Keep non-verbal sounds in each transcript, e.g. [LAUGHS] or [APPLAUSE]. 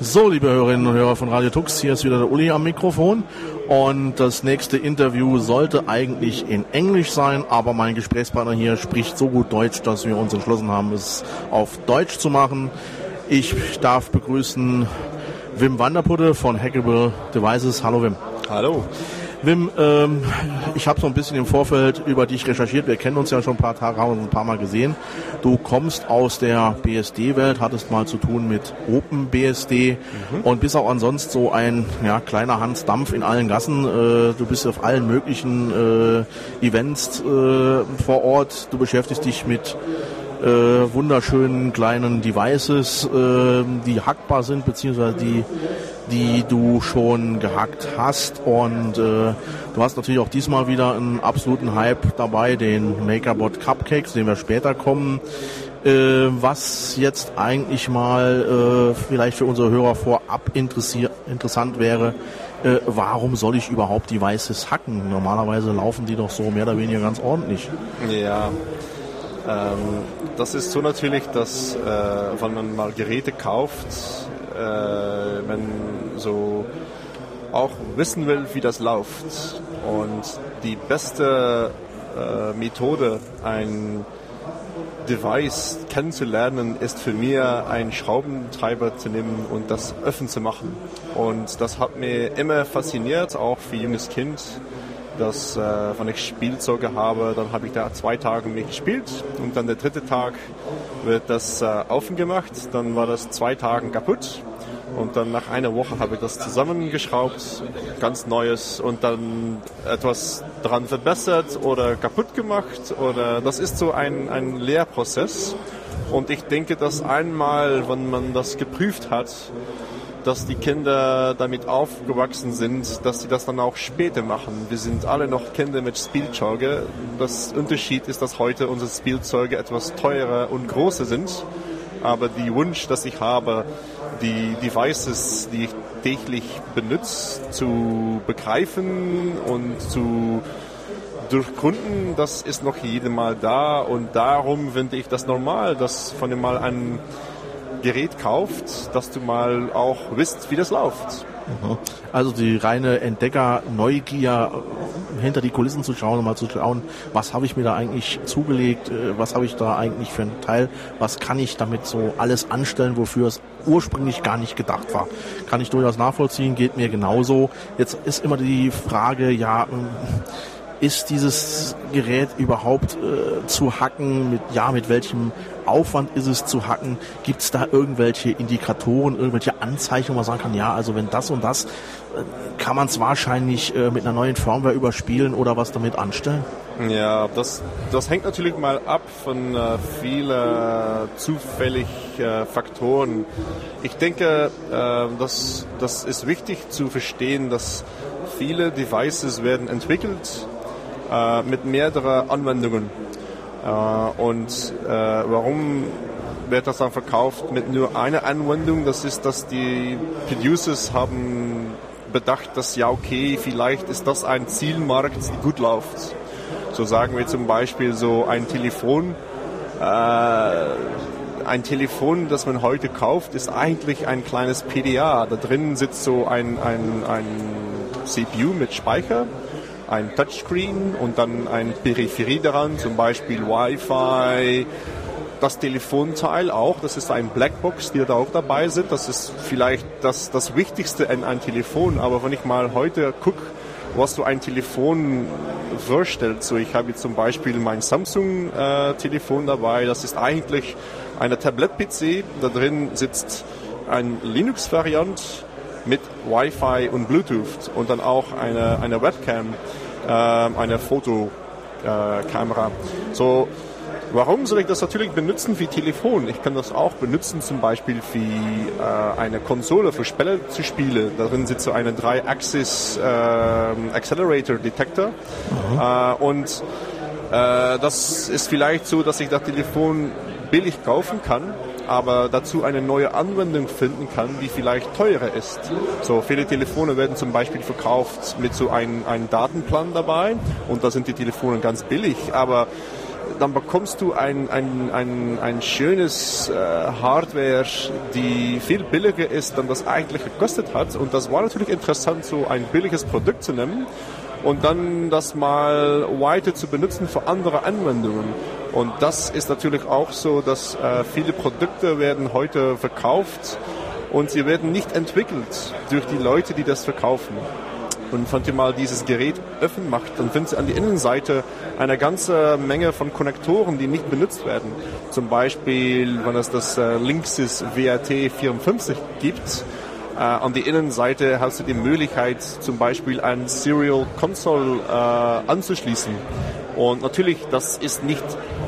So, liebe Hörerinnen und Hörer von Radio Tux, hier ist wieder der Uli am Mikrofon und das nächste Interview sollte eigentlich in Englisch sein, aber mein Gesprächspartner hier spricht so gut Deutsch, dass wir uns entschlossen haben, es auf Deutsch zu machen. Ich darf begrüßen Wim Wanderputte von Hackable Devices. Hallo Wim. Hallo. Wim, ähm, ich habe so ein bisschen im Vorfeld über dich recherchiert. Wir kennen uns ja schon ein paar Tage, haben uns ein paar Mal gesehen. Du kommst aus der BSD-Welt, hattest mal zu tun mit OpenBSD mhm. und bist auch ansonsten so ein ja, kleiner Hans Dampf in allen Gassen. Äh, du bist auf allen möglichen äh, Events äh, vor Ort. Du beschäftigst dich mit äh, wunderschönen kleinen Devices, äh, die hackbar sind, beziehungsweise die die du schon gehackt hast. Und äh, du hast natürlich auch diesmal wieder einen absoluten Hype dabei, den MakerBot Cupcakes, den wir später kommen. Äh, was jetzt eigentlich mal äh, vielleicht für unsere Hörer vorab interessant wäre, äh, warum soll ich überhaupt Devices hacken? Normalerweise laufen die doch so mehr oder weniger ganz ordentlich. Ja, ähm, das ist so natürlich, dass äh, wenn man mal Geräte kauft, äh, man so auch wissen will, wie das läuft. Und die beste äh, Methode, ein Device kennenzulernen, ist für mich einen Schraubentreiber zu nehmen und das öffnen zu machen. Und das hat mir immer fasziniert, auch für junges Kind dass äh, wenn ich Spielzeuge habe, dann habe ich da zwei Tage nicht gespielt und dann der dritte Tag wird das äh, aufgemacht, dann war das zwei Tage kaputt und dann nach einer Woche habe ich das zusammengeschraubt, ganz neues und dann etwas dran verbessert oder kaputt gemacht oder das ist so ein, ein Lehrprozess. Und ich denke, dass einmal, wenn man das geprüft hat, dass die Kinder damit aufgewachsen sind, dass sie das dann auch später machen. Wir sind alle noch Kinder mit Spielzeuge. Das Unterschied ist, dass heute unsere Spielzeuge etwas teurer und größer sind. Aber die Wunsch, dass ich habe, die Devices, die ich täglich benutze, zu begreifen und zu durchgründen, das ist noch jedem Mal da und darum finde ich das normal, dass von dem Mal ein Gerät kauft, dass du mal auch wisst, wie das läuft. Also die reine Entdecker-Neugier, hinter die Kulissen zu schauen mal zu schauen, was habe ich mir da eigentlich zugelegt, äh, was habe ich da eigentlich für einen Teil, was kann ich damit so alles anstellen, wofür es ursprünglich gar nicht gedacht war. Kann ich durchaus nachvollziehen, geht mir genauso. Jetzt ist immer die Frage, ja, ist dieses Gerät überhaupt äh, zu hacken? Mit, ja, mit welchem Aufwand ist es zu hacken? Gibt es da irgendwelche Indikatoren, irgendwelche Anzeichen, wo man sagen kann, ja, also wenn das und das, äh, kann man es wahrscheinlich äh, mit einer neuen Firmware überspielen oder was damit anstellen? Ja, das, das hängt natürlich mal ab von äh, vielen zufälligen äh, Faktoren. Ich denke, äh, das, das ist wichtig zu verstehen, dass viele Devices werden entwickelt äh, mit mehreren Anwendungen. Äh, und äh, warum wird das dann verkauft mit nur einer Anwendung? Das ist, dass die Producers haben bedacht, dass ja okay, vielleicht ist das ein Zielmarkt, die gut läuft. So sagen wir zum Beispiel so ein Telefon. Äh, ein Telefon, das man heute kauft, ist eigentlich ein kleines PDA. Da drin sitzt so ein, ein, ein CPU mit Speicher ein Touchscreen und dann ein Peripherie daran, zum Beispiel Wi-Fi, das Telefonteil auch, das ist ein Blackbox, die da auch dabei sind. Das ist vielleicht das, das Wichtigste in einem Telefon. Aber wenn ich mal heute gucke, was so ein Telefon vorstellt, so ich habe jetzt zum Beispiel mein Samsung-Telefon äh, dabei, das ist eigentlich eine Tablet-PC. Da drin sitzt ein Linux-Variant mit Wi-Fi und Bluetooth und dann auch eine, eine Webcam, äh, eine Fotokamera. So, warum soll ich das natürlich benutzen wie Telefon? Ich kann das auch benutzen zum Beispiel wie äh, eine Konsole für Spiele zu spielen. Darin sitzt so eine 3-Axis äh, Accelerator Detector mhm. äh, und äh, das ist vielleicht so, dass ich das Telefon billig kaufen kann aber dazu eine neue Anwendung finden kann, die vielleicht teurer ist. So viele Telefone werden zum Beispiel verkauft mit so einem, einem Datenplan dabei und da sind die Telefone ganz billig, aber dann bekommst du ein, ein, ein, ein schönes äh, Hardware, die viel billiger ist, dann das eigentlich gekostet hat. Und das war natürlich interessant, so ein billiges Produkt zu nehmen und dann das mal weiter zu benutzen für andere Anwendungen. Und das ist natürlich auch so, dass äh, viele Produkte werden heute verkauft und sie werden nicht entwickelt durch die Leute, die das verkaufen. Und wenn ihr mal dieses Gerät öffnen macht, dann findet ihr an der Innenseite eine ganze Menge von Konnektoren, die nicht benutzt werden. Zum Beispiel, wenn es das äh, Linksys WRT54 gibt, äh, an der Innenseite hast du die Möglichkeit, zum Beispiel ein Serial Console äh, anzuschließen. Und natürlich, das ist nicht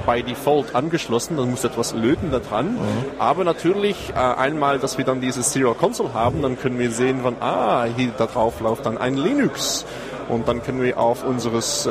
bei Default angeschlossen, dann muss etwas löten da dran. Mhm. Aber natürlich, äh, einmal, dass wir dann dieses Serial Console haben, dann können wir sehen, wann, ah, hier da drauf läuft dann ein Linux. Und dann können wir auf unseres äh,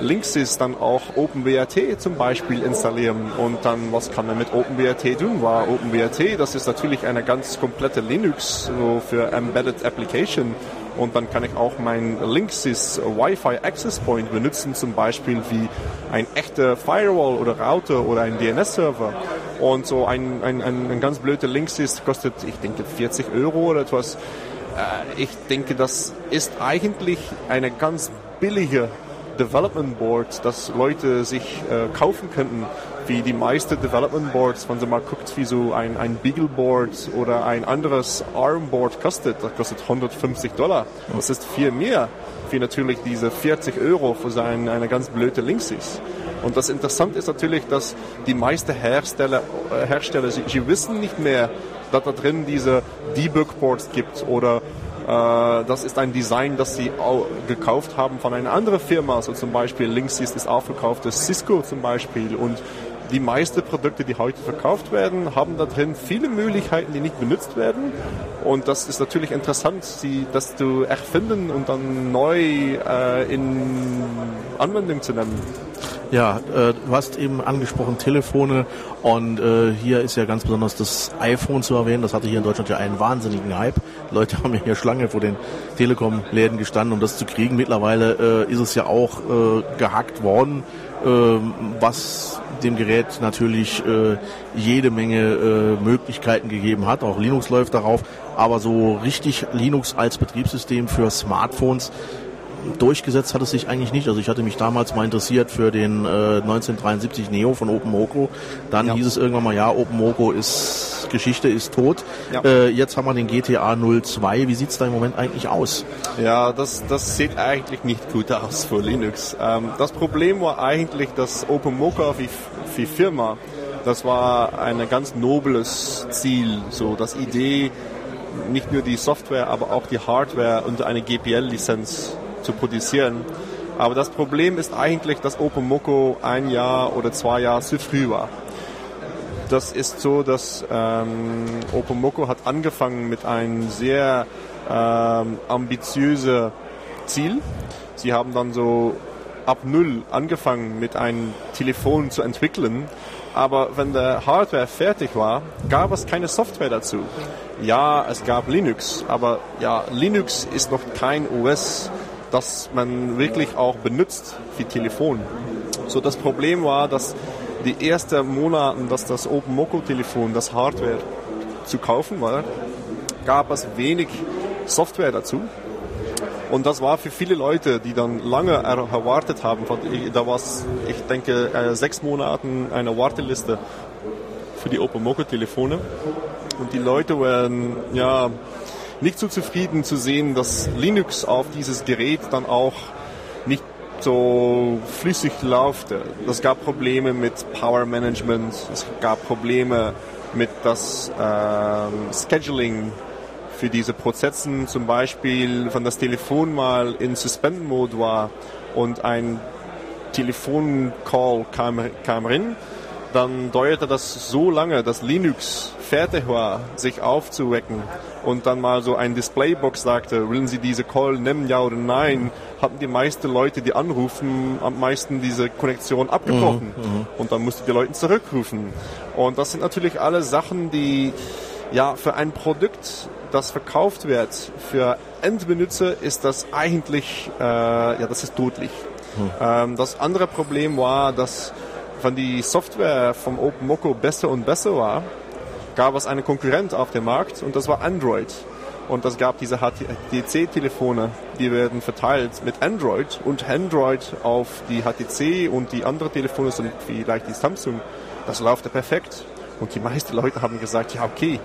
Linksys dann auch OpenWRT zum Beispiel installieren. Und dann, was kann man mit OpenWRT tun? War OpenWRT, das ist natürlich eine ganz komplette Linux so für Embedded Application. Und dann kann ich auch mein Linksys Wi-Fi Access Point benutzen, zum Beispiel wie ein echter Firewall oder Router oder ein DNS-Server. Und so ein, ein, ein, ein ganz blöder Linksys kostet, ich denke, 40 Euro oder etwas. Äh, ich denke, das ist eigentlich eine ganz billige Development Board, das Leute sich äh, kaufen könnten, wie die meisten Development Boards, wenn man mal guckt, wie so ein, ein Beagle Board oder ein anderes ARM Board kostet, das kostet 150 Dollar. Das ist viel mehr wie natürlich diese 40 Euro für sein, eine ganz blöde Linksys. Und das Interessante ist natürlich, dass die meisten Hersteller, äh, Hersteller sie, sie wissen nicht mehr, dass da drin diese Debug Boards gibt oder das ist ein Design, das sie gekauft haben von einer anderen Firma. Also zum Beispiel Linksys ist das Cisco zum Beispiel. Und die meisten Produkte, die heute verkauft werden, haben da drin viele Möglichkeiten, die nicht benutzt werden. Und das ist natürlich interessant, sie, das zu erfinden und dann neu äh, in Anwendung zu nehmen. Ja, äh, du hast eben angesprochen Telefone und äh, hier ist ja ganz besonders das iPhone zu erwähnen. Das hatte hier in Deutschland ja einen wahnsinnigen Hype. Die Leute [LAUGHS] haben ja hier Schlange vor den Telekom-Läden gestanden, um das zu kriegen. Mittlerweile äh, ist es ja auch äh, gehackt worden, äh, was dem Gerät natürlich äh, jede Menge äh, Möglichkeiten gegeben hat. Auch Linux läuft darauf, aber so richtig Linux als Betriebssystem für Smartphones durchgesetzt hat es sich eigentlich nicht. Also ich hatte mich damals mal interessiert für den äh, 1973 Neo von OpenMoko. Dann ja. hieß es irgendwann mal, ja, OpenMoko ist Geschichte, ist tot. Ja. Äh, jetzt haben wir den GTA 02. Wie sieht es da im Moment eigentlich aus? Ja, das, das sieht eigentlich nicht gut aus für Linux. Ähm, das Problem war eigentlich, dass OpenMoko wie, wie Firma, das war ein ganz nobles Ziel. So, das Idee, nicht nur die Software, aber auch die Hardware unter eine GPL-Lizenz zu produzieren. Aber das Problem ist eigentlich, dass OpenMoko ein Jahr oder zwei Jahre zu früh war. Das ist so, dass ähm, OpenMoko hat angefangen mit einem sehr ähm, ambitiösen Ziel. Sie haben dann so ab null angefangen mit einem Telefon zu entwickeln. Aber wenn der Hardware fertig war, gab es keine Software dazu. Ja, es gab Linux, aber ja, Linux ist noch kein OS das man wirklich auch benutzt wie Telefon. So das Problem war, dass die ersten Monate, dass das OpenMoko-Telefon, das Hardware zu kaufen war, gab es wenig Software dazu. Und das war für viele Leute, die dann lange erwartet haben, da war es, ich denke, äh, sechs Monaten eine Warteliste für die OpenMoko-Telefone. Und die Leute waren, ja, nicht so zufrieden zu sehen, dass Linux auf dieses Gerät dann auch nicht so flüssig läuft. Es gab Probleme mit Power Management, es gab Probleme mit das ähm, Scheduling für diese Prozessen, zum Beispiel, wenn das Telefon mal in Suspend-Mode war und ein Telefoncall kam, kam rein, dann dauerte das so lange, dass Linux fertig war, sich aufzuwecken und dann mal so ein Displaybox sagte, wollen Sie diese Call nehmen, ja oder nein, hatten die meisten Leute, die anrufen, am meisten diese Konnektion abgebrochen. Mhm, mhm, und dann musste die Leute zurückrufen. Und das sind natürlich alle Sachen, die ja für ein Produkt, das verkauft wird, für Endbenutzer ist das eigentlich, äh, ja, das ist tödlich. Hm. Ähm, das andere Problem war, dass wenn die Software vom OpenMoko besser und besser war, gab es einen Konkurrent auf dem Markt und das war Android. Und es gab diese HTC-Telefone, die werden verteilt mit Android und Android auf die HTC und die anderen Telefone sind vielleicht die Samsung. Das läuft ja perfekt. Und die meisten Leute haben gesagt, ja okay,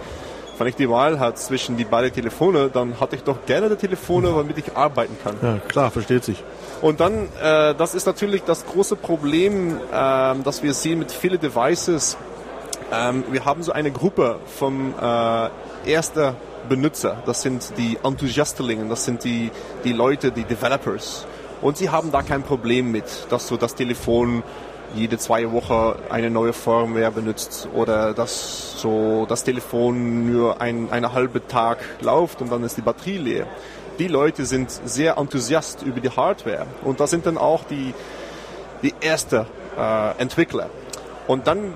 wenn ich die Wahl hatte zwischen die beiden Telefone, dann hatte ich doch gerne die Telefone, damit ich arbeiten kann. Ja, klar, versteht sich. Und dann, äh, das ist natürlich das große Problem, äh, das wir sehen mit vielen Devices. Ähm, wir haben so eine Gruppe vom äh, erster Benutzer, das sind die Enthusiastelingen, das sind die, die Leute, die Developers. Und sie haben da kein Problem mit, dass du das Telefon jede zwei Wochen eine neue Firmware benutzt oder dass so das Telefon nur ein, eine halbe Tag läuft und dann ist die Batterie leer. Die Leute sind sehr enthusiast über die Hardware und das sind dann auch die, die erste äh, Entwickler. Und dann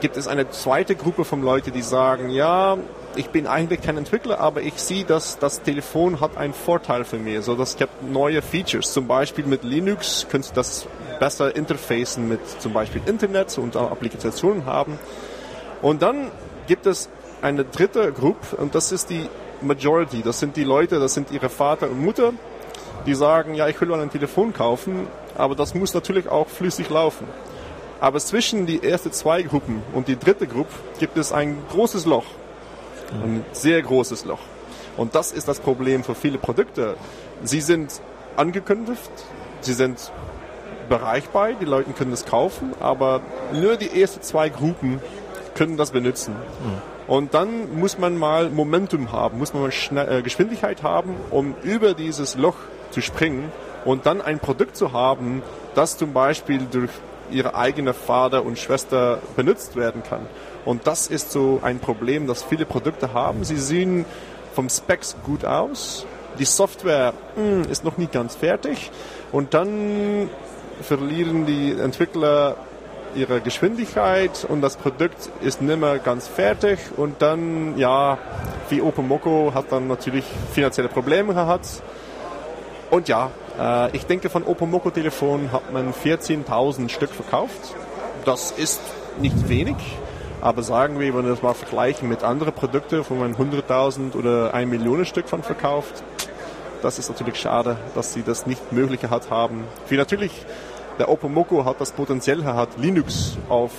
gibt es eine zweite Gruppe von Leuten, die sagen, ja, ich bin eigentlich kein Entwickler, aber ich sehe, dass das Telefon hat einen Vorteil für mich. So, das gibt neue Features. Zum Beispiel mit Linux könnt ihr das besser interfacen mit zum Beispiel Internet und Applikationen haben. Und dann gibt es eine dritte Gruppe und das ist die Majority. Das sind die Leute, das sind ihre Vater und Mutter, die sagen, ja, ich will mal ein Telefon kaufen, aber das muss natürlich auch flüssig laufen. Aber zwischen die ersten zwei Gruppen und die dritte Gruppe gibt es ein großes Loch. Ein sehr großes Loch. Und das ist das Problem für viele Produkte. Sie sind angekündigt, sie sind bereichbar, die Leute können es kaufen, aber nur die ersten zwei Gruppen können das benutzen. Mhm. Und dann muss man mal Momentum haben, muss man mal Schnell, äh, Geschwindigkeit haben, um über dieses Loch zu springen und dann ein Produkt zu haben, das zum Beispiel durch ihre eigene Vater und Schwester benutzt werden kann. Und das ist so ein Problem, das viele Produkte haben. Sie sehen vom Specs gut aus, die Software mh, hm, ist noch nicht ganz fertig und dann verlieren die Entwickler ihre Geschwindigkeit und das Produkt ist nicht mehr ganz fertig und dann, ja, wie OpenMoko hat dann natürlich finanzielle Probleme gehabt. Und ja, äh, ich denke, von OpenMoko Telefon hat man 14.000 Stück verkauft. Das ist nicht wenig. Aber sagen wir, wenn wir das mal vergleichen mit anderen Produkten, wo man 100.000 oder 1 Million Stück von verkauft, das ist natürlich schade, dass sie das nicht möglich gehabt haben. Wie natürlich der OpenMoko hat das Potenzial hat, Linux auf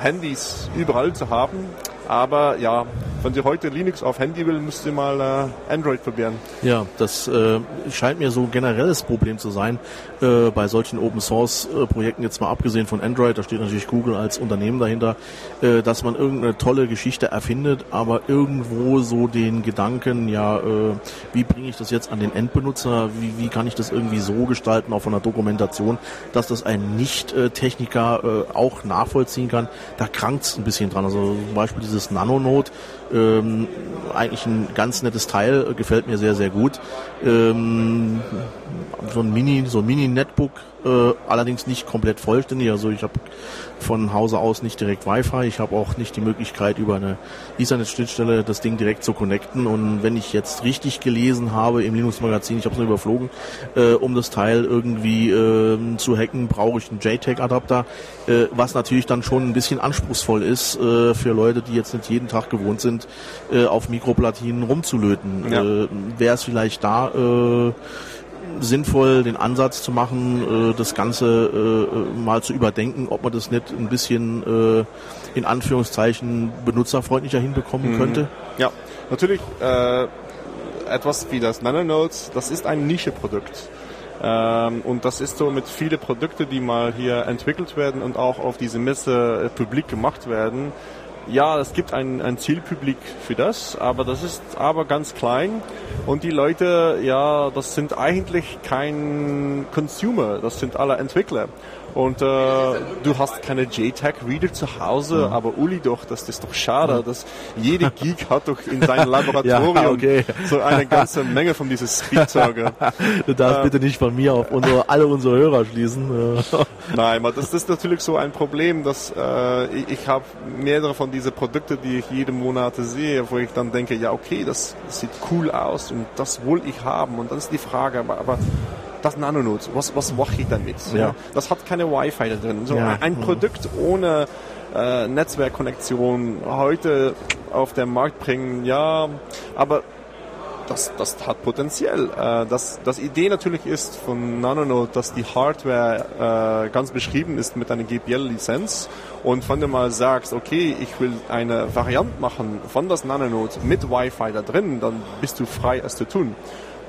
Handys überall zu haben. Aber ja, wenn Sie heute Linux auf Handy will, müsst ihr mal äh, Android probieren. Ja, das äh, scheint mir so ein generelles Problem zu sein äh, bei solchen Open Source äh, Projekten, jetzt mal abgesehen von Android, da steht natürlich Google als Unternehmen dahinter, äh, dass man irgendeine tolle Geschichte erfindet, aber irgendwo so den Gedanken, ja, äh, wie bringe ich das jetzt an den Endbenutzer, wie, wie kann ich das irgendwie so gestalten, auch von der Dokumentation, dass das ein Nicht-Techniker auch nachvollziehen kann, da krankt es ein bisschen dran. Also zum Beispiel dieses Nanonote, ähm, eigentlich ein ganz nettes Teil, gefällt mir sehr, sehr gut. Ähm, so ein Mini, so ein Mini-Netbook, äh, allerdings nicht komplett vollständig. Also ich habe von Hause aus nicht direkt Wi-Fi. Ich habe auch nicht die Möglichkeit, über eine Ethernet-Schnittstelle das Ding direkt zu connecten. Und wenn ich jetzt richtig gelesen habe im Linux-Magazin, ich habe es nur überflogen, äh, um das Teil irgendwie äh, zu hacken, brauche ich einen JTAG-Adapter, äh, was natürlich dann schon ein bisschen anspruchsvoll ist äh, für Leute, die jetzt nicht jeden Tag gewohnt sind, äh, auf Mikroplatinen rumzulöten. Ja. Äh, Wäre es vielleicht da äh, sinnvoll, den Ansatz zu machen, äh, das Ganze äh, mal zu überdenken, ob man das nicht ein bisschen äh, in Anführungszeichen benutzerfreundlicher hinbekommen mhm. könnte? Ja, natürlich äh, etwas wie das Nanonotes, das ist ein Nischeprodukt. Ähm, und das ist so mit vielen Produkten, die mal hier entwickelt werden und auch auf diese Messe äh, publik gemacht werden, ja, es gibt ein, ein Zielpublik für das, aber das ist aber ganz klein und die Leute, ja, das sind eigentlich kein Consumer, das sind alle Entwickler. Und äh, du hast keine JTAG-Reader zu Hause, mhm. aber Uli doch, das ist doch schade, mhm. dass jede [LAUGHS] Geek hat doch in seinem Laboratorium ja, [LAUGHS] okay. so eine ganze Menge von diesen Spielzeugen. [LAUGHS] du darfst äh, bitte nicht von mir auf unsere, alle unsere Hörer schließen. Nein, aber das, ist natürlich so ein Problem, dass äh, ich, ich habe mehrere von diesen Produkten, die ich jeden Monat sehe, wo ich dann denke, ja okay, das, das sieht cool aus und das will ich haben. Und dann ist die Frage, aber, aber das Nanonode, was, was mache ich damit? Ja. Das hat keine Wi-Fi da drin. So Ja. ein Produkt ohne äh, Netzwerkkonnektion heute auf den Markt bringen, ja, aber das, das hat Potenzial. Äh, das, das Idee natürlich ist von Nanonode, dass die Hardware äh, ganz beschrieben ist mit einer GPL-Lizenz und wenn du mal sagst, okay, ich will eine Variante machen von das Nanonode mit Wi-Fi da drin, dann bist du frei, es zu tun.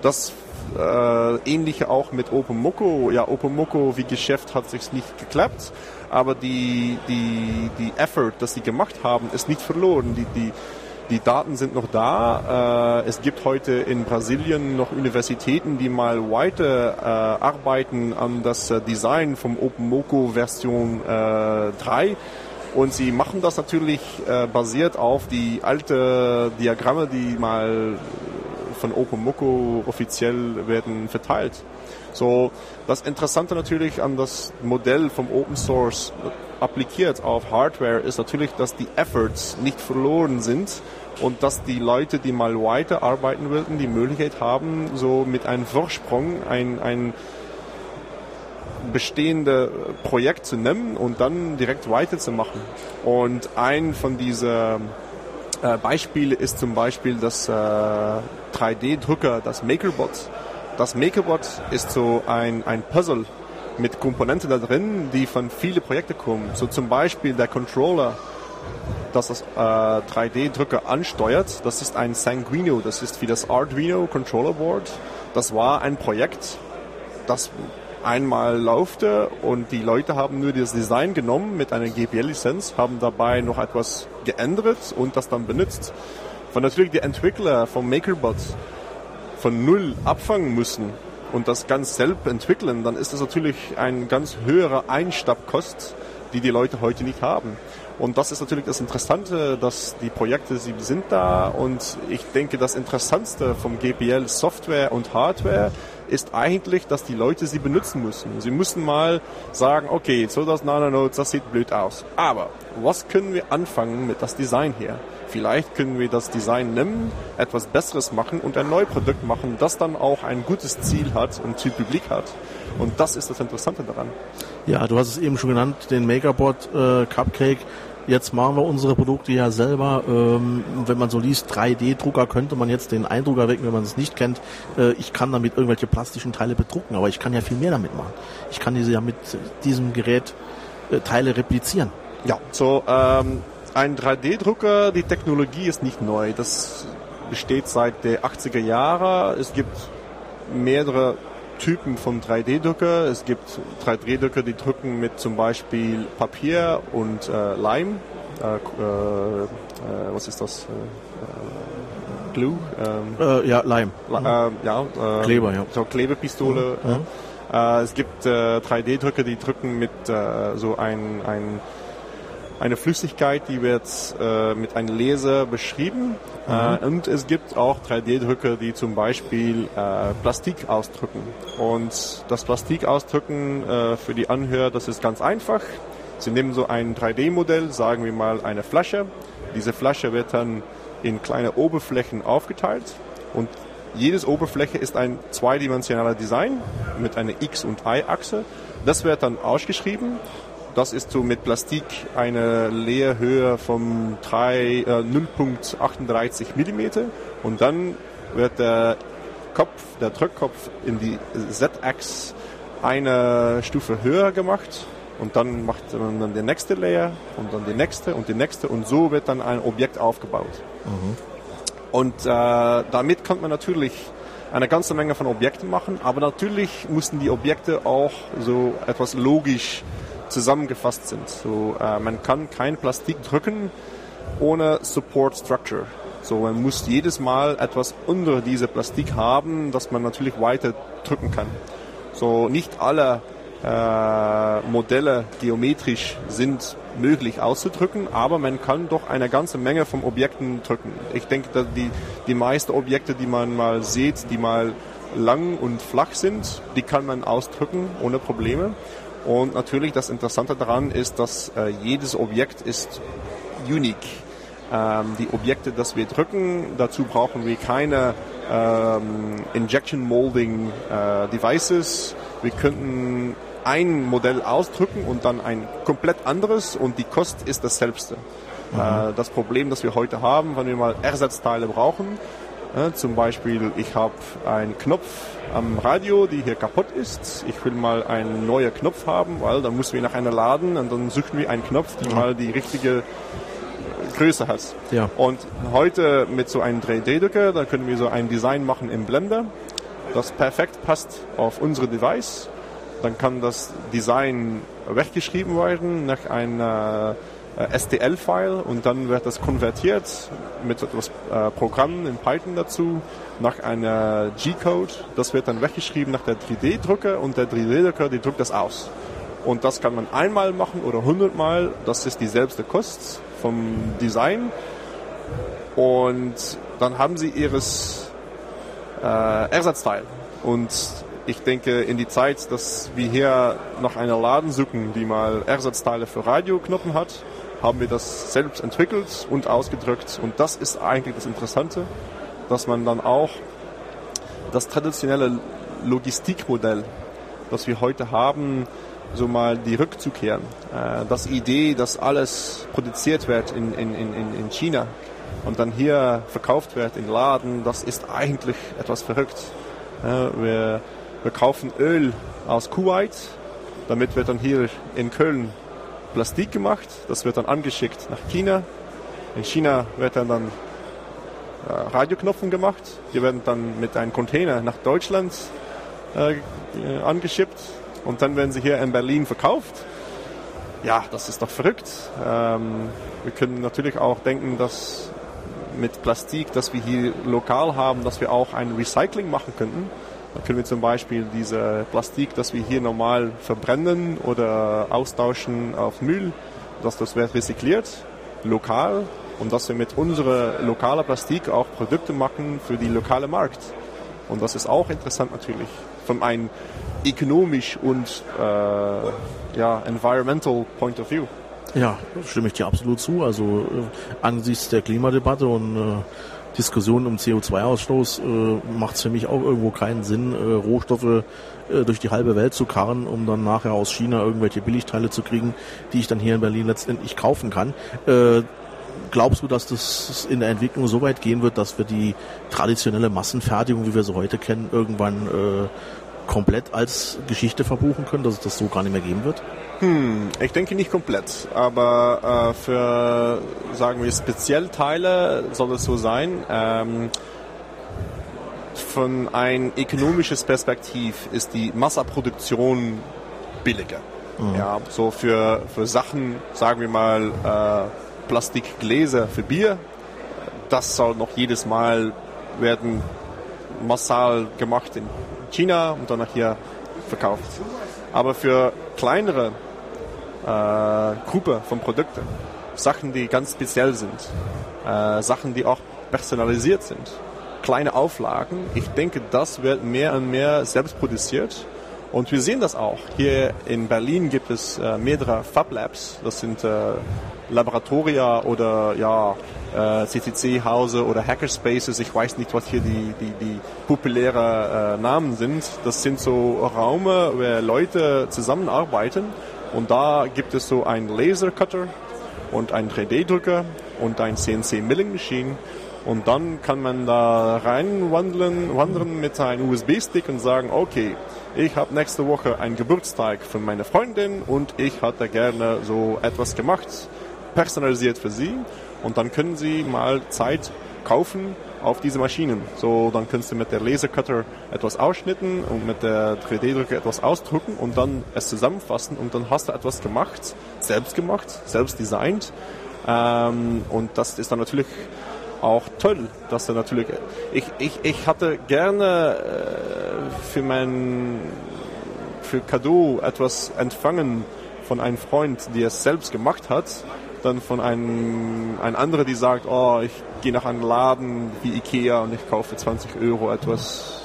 Das äh, ähnliche auch mit OpenMoko. Ja, OpenMoko wie Geschäft hat sich nicht geklappt, aber die, die, die Effort, das sie gemacht haben, ist nicht verloren. Die, die, die Daten sind noch da. Äh, es gibt heute in Brasilien noch Universitäten, die mal weiter äh, arbeiten an das äh, Design vom OpenMoko Version äh, 3. Und sie machen das natürlich äh, basiert auf die alte Diagramme, die mal von OpenMoko offiziell werden verteilt. So, das Interessante natürlich an das Modell vom Open Source applikiert auf Hardware ist natürlich, dass die Efforts nicht verloren sind und dass die Leute, die mal weiter arbeiten würden, die Möglichkeit haben, so mit einem Vorsprung ein, ein bestehende Projekt zu nehmen und dann direkt weiterzumachen. Und ein von diesen äh, Beispiele ist zum Beispiel das äh, 3D-Drucker, das MakerBot. Das MakerBot ist so ein, ein Puzzle mit Komponenten da drin, die von vielen Projekten kommen. So zum Beispiel der Controller, das das äh, 3D-Drucker ansteuert. Das ist ein Sanguino, das ist wie das Arduino Controller Board. Das war ein Projekt, das einmal laufte und die Leute haben nur das Design genommen mit einer GPL-Lizenz, haben dabei noch etwas geändert und das dann benutzt. Wenn natürlich die Entwickler vom MakerBot von null abfangen müssen und das ganz selbst entwickeln, dann ist das natürlich ein ganz höherer Einstabkost, die die Leute heute nicht haben. Und das ist natürlich das Interessante, dass die Projekte, sie sind da und ich denke, das Interessantste vom GPL Software und Hardware ist eigentlich, dass die Leute sie benutzen müssen. Sie müssen mal sagen, okay, so das Nanonode, das sieht blöd aus. Aber was können wir anfangen mit das Design hier? Vielleicht können wir das Design nehmen, etwas Besseres machen und ein neues Produkt machen, das dann auch ein gutes Ziel hat und Ziel Publik hat. Und das ist das Interessante daran. Ja, du hast es eben schon genannt, den Makerbot äh, Cupcake. Jetzt machen wir unsere Produkte ja selber. Ähm, wenn man so liest, 3D-Drucker könnte man jetzt den Eindruck erwecken, wenn man es nicht kennt. Äh, ich kann damit irgendwelche plastischen Teile bedrucken, aber ich kann ja viel mehr damit machen. Ich kann diese ja mit diesem Gerät äh, Teile replizieren. Ja, so ähm, ein 3D-Drucker, die Technologie ist nicht neu. Das besteht seit der 80er Jahre. Es gibt mehrere Typen von 3D-Drucker. Es gibt 3D-Drucker, die drücken mit zum Beispiel Papier und äh, Leim. Äh, äh, was ist das? Äh, Glue? Ähm, Äh, ja, Leim. La- äh, ja, äh, Kleber, ja. So Klebepistole. ja. Äh, es gibt äh, 3D-Drucker, die drücken mit äh, so ein, ein eine Flüssigkeit, die wird äh, mit einem Laser beschrieben. Äh, und es gibt auch 3D-Drucker, die zum Beispiel äh, Plastik ausdrücken. Und das Plastik ausdrücken äh, für die Anhörer, das ist ganz einfach. Sie nehmen so ein 3D-Modell, sagen wir mal eine Flasche. Diese Flasche wird dann in kleine Oberflächen aufgeteilt und jedes Oberfläche ist ein zweidimensionaler Design mit einer X- und Y-Achse. Das wird dann ausgeschrieben das ist so mit Plastik eine Leerhöhe von 3, äh, 0,38 Millimeter. Und dann wird der Kopf, der Drückkopf in die Z-Achse eine Stufe höher gemacht. Und dann macht man dann die nächste Layer und dann die nächste und die nächste. Und so wird dann ein Objekt aufgebaut. Und äh, damit kann man natürlich eine ganze Menge von Objekten machen, aber natürlich mussten die Objekte auch so etwas logisch zusammengefasst sind. So, äh, man kann kein Plastik drücken ohne Support Structure. So, man muss jedes Mal etwas unter diese Plastik haben, dass man natürlich weiter drücken kann. So, nicht alle äh, Modelle geometrisch sind möglich auszudrücken, aber man kann doch eine ganze Menge von Objekten drücken. Ich denke, dass die, die meisten Objekte, die man mal sieht, die mal lang und flach sind, die kann man ausdrücken ohne Probleme. Und natürlich das Interessante daran ist, dass äh, jedes Objekt ist unique. Ähm, die Objekte, das wir drücken, dazu brauchen wir keine ähm, Injection Molding äh, Devices. Wir könnten ein Modell ausdrücken und dann ein komplett anderes und die Kost ist dasselbste. Mhm. Äh, das Problem, das wir heute haben, wenn wir mal Ersatzteile brauchen, äh, zum Beispiel, ich habe einen Knopf am Radio, die hier kaputt ist. Ich will mal einen neuen Knopf haben, weil dann müssen wir nach einer laden und dann suchen wir einen Knopf, die mhm. mal die richtige Größe hat. Ja. Und heute mit so einem 3D-Drucker, da können wir so ein Design machen im Blender, das perfekt passt auf unsere Device. Dann kann das Design weggeschrieben werden nach einer äh, STL-File und dann wird das konvertiert mit etwas äh, Programm in Python dazu nach einer G-Code. Das wird dann weggeschrieben nach der 3D-Drucker und der 3D-Drucker, die druckt das aus. Und das kann man einmal machen oder hundertmal. Das ist dieselbe Kost vom Design. Und dann haben sie ihres äh, Ersatzteil. Und ich denke, in die Zeit, dass wir hier noch eine Laden suchen, die mal Ersatzteile für Radioknoppen hat, haben wir das selbst entwickelt und ausgedrückt. Und das ist eigentlich das Interessante, dass man dann auch das traditionelle Logistikmodell, das wir heute haben, so mal die rückzukehren. Äh, das Idee, dass alles produziert wird in, in, in, in China und dann hier verkauft wird in Laden, das ist eigentlich etwas verrückt. Äh, wir, wir kaufen Öl aus Kuwait, damit wird dann hier in Köln Plastik gemacht, das wird dann angeschickt nach China. In China wird dann, dann äh, Radioknopfen gemacht, die werden dann mit einem Container nach Deutschland äh, angeschippt und dann werden sie hier in Berlin verkauft. Ja, das ist doch verrückt. Ähm, wir können natürlich auch denken, dass mit Plastik, das wir hier lokal haben, dass wir auch ein Recycling machen könnten. Da können wir zum Beispiel diese Plastik, das wir hier normal verbrennen oder austauschen auf Müll, dass das wird recycliert, lokal und dass wir mit unserer lokalen Plastik auch Produkte machen für die lokale Markt. Und das ist auch interessant natürlich von einem ökonomisch und äh, ja, environmental point of view. Ja, stimme ich dir absolut zu. Also äh, angesichts der Klimadebatte und äh, Diskussion um CO2-Ausstoß äh, macht es für mich auch irgendwo keinen Sinn, äh, Rohstoffe äh, durch die halbe Welt zu karren, um dann nachher aus China irgendwelche Billigteile zu kriegen, die ich dann hier in Berlin letztendlich kaufen kann. Äh, glaubst du, dass das in der Entwicklung so weit gehen wird, dass wir die traditionelle Massenfertigung, wie wir sie heute kennen, irgendwann äh, komplett als Geschichte verbuchen können, dass es das so gar nicht mehr geben wird? Hm, ich denke nicht komplett, aber äh, für, sagen wir, Speziellteile soll es so sein. Ähm, von ein ökonomisches Perspektiv ist die Massaproduktion billiger. Mhm. Ja, so für, für Sachen, sagen wir mal, äh, Plastikgläser für Bier, das soll noch jedes Mal werden massal gemacht in China und dann hier verkauft. Aber für kleinere äh, Gruppe von Produkten, Sachen, die ganz speziell sind, äh, Sachen, die auch personalisiert sind, kleine Auflagen, ich denke, das wird mehr und mehr selbst produziert. Und wir sehen das auch. Hier in Berlin gibt es äh, mehrere Fab Labs. Das sind äh, Laboratoria oder ja, äh, CCC-Hause oder Hackerspaces. Ich weiß nicht, was hier die, die, die populären äh, Namen sind. Das sind so Räume, wo Leute zusammenarbeiten und da gibt es so einen Lasercutter und einen 3D-Drucker und ein CNC Milling Machine und dann kann man da reinwandeln wandern mit einem USB-Stick und sagen, okay, ich habe nächste Woche einen Geburtstag von meiner Freundin und ich hatte gerne so etwas gemacht personalisiert für Sie und dann können Sie mal Zeit kaufen auf diese Maschinen. So, dann kannst du mit der Lasercutter etwas ausschnitten und mit der 3D-Drucker etwas ausdrucken und dann es zusammenfassen und dann hast du etwas gemacht, selbst gemacht, selbst designt. Ähm, und das ist dann natürlich auch toll, dass er natürlich, ich, ich, ich hatte gerne äh, für mein, für Cadeau etwas empfangen von einem Freund, der es selbst gemacht hat dann von einem ein anderer, die sagt, oh, ich gehe nach einem Laden wie Ikea und ich kaufe für 20 Euro etwas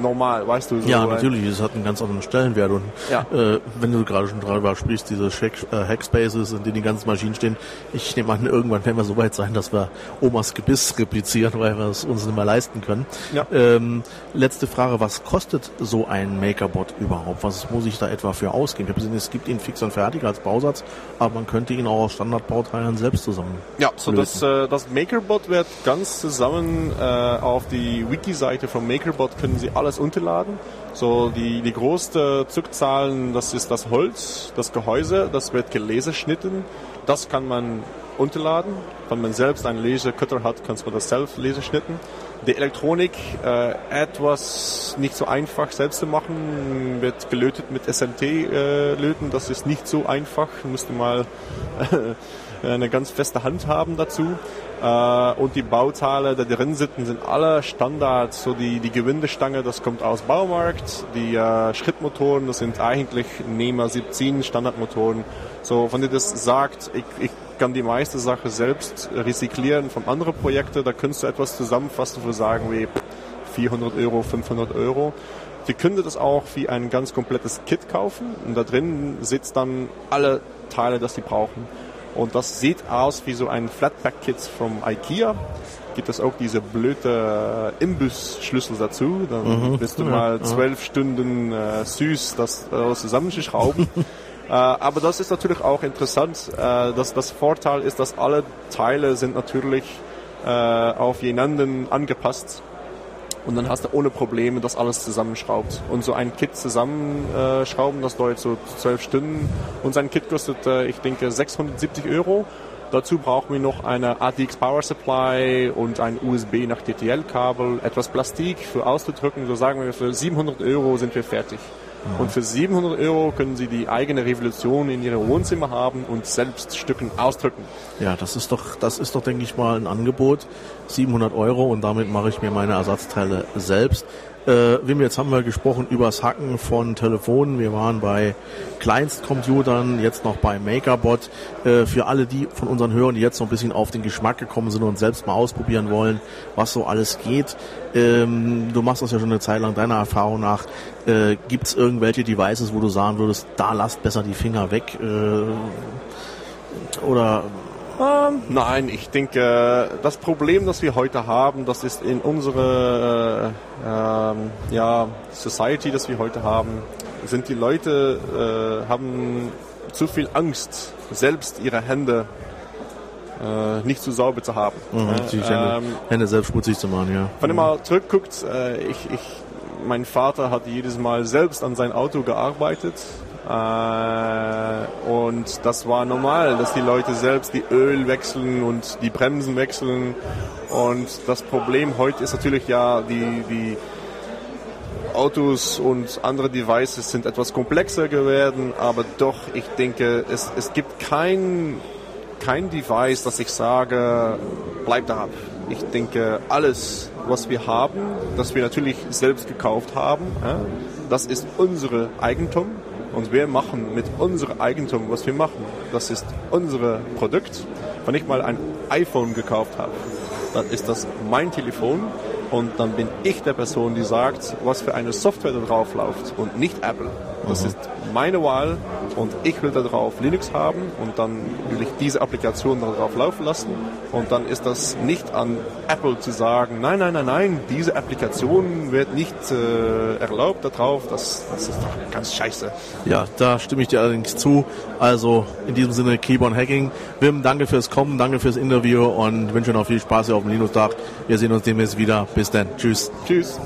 normal, weißt du? So ja, ein- natürlich, es hat einen ganz anderen Stellenwert. Und Ja. äh, wenn du gerade schon drüber sprichst, diese äh, Hackspaces, in denen die ganzen Maschinen stehen, ich nehme an, irgendwann werden wir so weit sein, dass wir Omas Gebiss replizieren, weil wir es uns nicht mehr leisten können. Ja. Ähm, letzte Frage, was kostet so ein Makerbot überhaupt? Was muss ich da etwa für ausgeben? Ich habe gesehen, es gibt ihn fix und fertig als Bausatz, aber man könnte ihn auch aus Standardbauteilen selbst zusammen. Ja, so löten. das, äh, das MakerBot wird ganz zusammen äh, auf die Wiki-Seite von MakerBot können Sie alles unterladen. So die, die größte Zugzahlen, das ist das Holz, das Gehäuse, das wird gelaserschnitten. Das kann man unterladen. Wenn man selbst einen Lasercutter hat, kann man das selbst laserschnitten. Die Elektronik äh, etwas nicht so einfach selbst zu machen, wird gelötet mit SMT-Löten. das ist nicht so einfach. Müsste mal eine ganz feste Hand haben dazu. Äh, und die Bauteile, die drin sitzen, sind alle Standard. So die, die Gewindestange, das kommt aus Baumarkt. Die äh, Schrittmotoren, das sind eigentlich NEMA 17 Standardmotoren. So, wenn ihr das sagt, ich, ich kann die meiste Sache selbst rezyklieren von anderen Projekten, da könntest du etwas zusammenfassen, wo sagen wie 400 Euro, 500 Euro. Wir können das auch wie ein ganz komplettes Kit kaufen und da drin sitzt dann alle Teile, das die brauchen. Und das sieht aus wie so ein Flatpack-Kit vom IKEA. Gibt es auch diese blöde Imbus-Schlüssel dazu. Dann bist du mal zwölf Stunden äh, süß, das äh, zusammenzuschrauben. [LAUGHS] Äh, aber das ist natürlich auch interessant. Äh, dass das Vorteil ist, dass alle Teile sind natürlich äh, aufeinander angepasst. Und dann hast du ohne Probleme das alles zusammenschraubt. Und so ein Kit zusammenschrauben, das dauert so zwölf Stunden. Und sein Kit kostet, ich denke, 670 Euro. Dazu brauchen wir noch eine ATX Power Supply und ein USB nach DTL-Kabel, etwas Plastik für auszudrücken. So sagen wir, für 700 Euro sind wir fertig. Und für 700 Euro können Sie die eigene Revolution in Ihrem Wohnzimmer haben und selbst Stücken ausdrücken. Ja, das ist doch, das ist doch, denke ich mal, ein Angebot. 700 Euro und damit mache ich mir meine Ersatzteile selbst. Äh, Wim, jetzt haben wir gesprochen übers Hacken von Telefonen. Wir waren bei Kleinstcomputern, jetzt noch bei MakerBot. Äh, für alle die von unseren Hörern, die jetzt noch ein bisschen auf den Geschmack gekommen sind und selbst mal ausprobieren wollen, was so alles geht. Ähm, du machst das ja schon eine Zeit lang deiner Erfahrung nach. Äh, Gibt es irgendwelche Devices, wo du sagen würdest, da lasst besser die Finger weg? Äh, oder Nein, ich denke, das Problem, das wir heute haben, das ist in unserer äh, ähm, ja, Society, das wir heute haben, sind die Leute äh, haben zu viel Angst, selbst ihre Hände äh, nicht so sauber zu haben. Mhm, Äh, die Hände, ähm, Hände selbst schmutzig zu machen, ja. wenn ihr mal zurückguckt, äh, ich, ich, mein Vater hat jedes Mal selbst an sein Auto gearbeitet. Äh, und das war normal, dass die Leute selbst die Öl wechseln und die Bremsen wechseln. Und das Problem heute ist natürlich ja, die, die Autos und andere Devices sind etwas komplexer geworden, aber doch, ich denke, es, es gibt kein, kein Device, das ich sage, bleib da ab. Ich denke, alles, was wir haben, das wir natürlich selbst gekauft haben, das ist unsere Eigentum und wir machen mit unserem Eigentum, was wir machen. Das ist unser Produkt. Wenn ich mal ein iPhone gekauft habe, dann ist das mein Telefon und dann bin ich der Person, die sagt, was für eine Software da drauf läuft und nicht Apple. Das ist meine Wahl und ich will da drauf Linux haben und dann will ich diese Applikation da drauf laufen lassen und dann ist das nicht an Apple zu sagen, nein, nein, nein, nein, diese Applikation wird nicht äh, erlaubt da drauf, das, das ist doch ganz scheiße. Ja, da stimme ich dir allerdings zu. Also in diesem Sinne Keyboard Hacking. Wim, danke fürs Kommen, danke fürs Interview und wünsche noch viel Spaß hier auf dem Linux-Tag. Wir sehen uns demnächst wieder. Bis dann. Tschüss. Tschüss.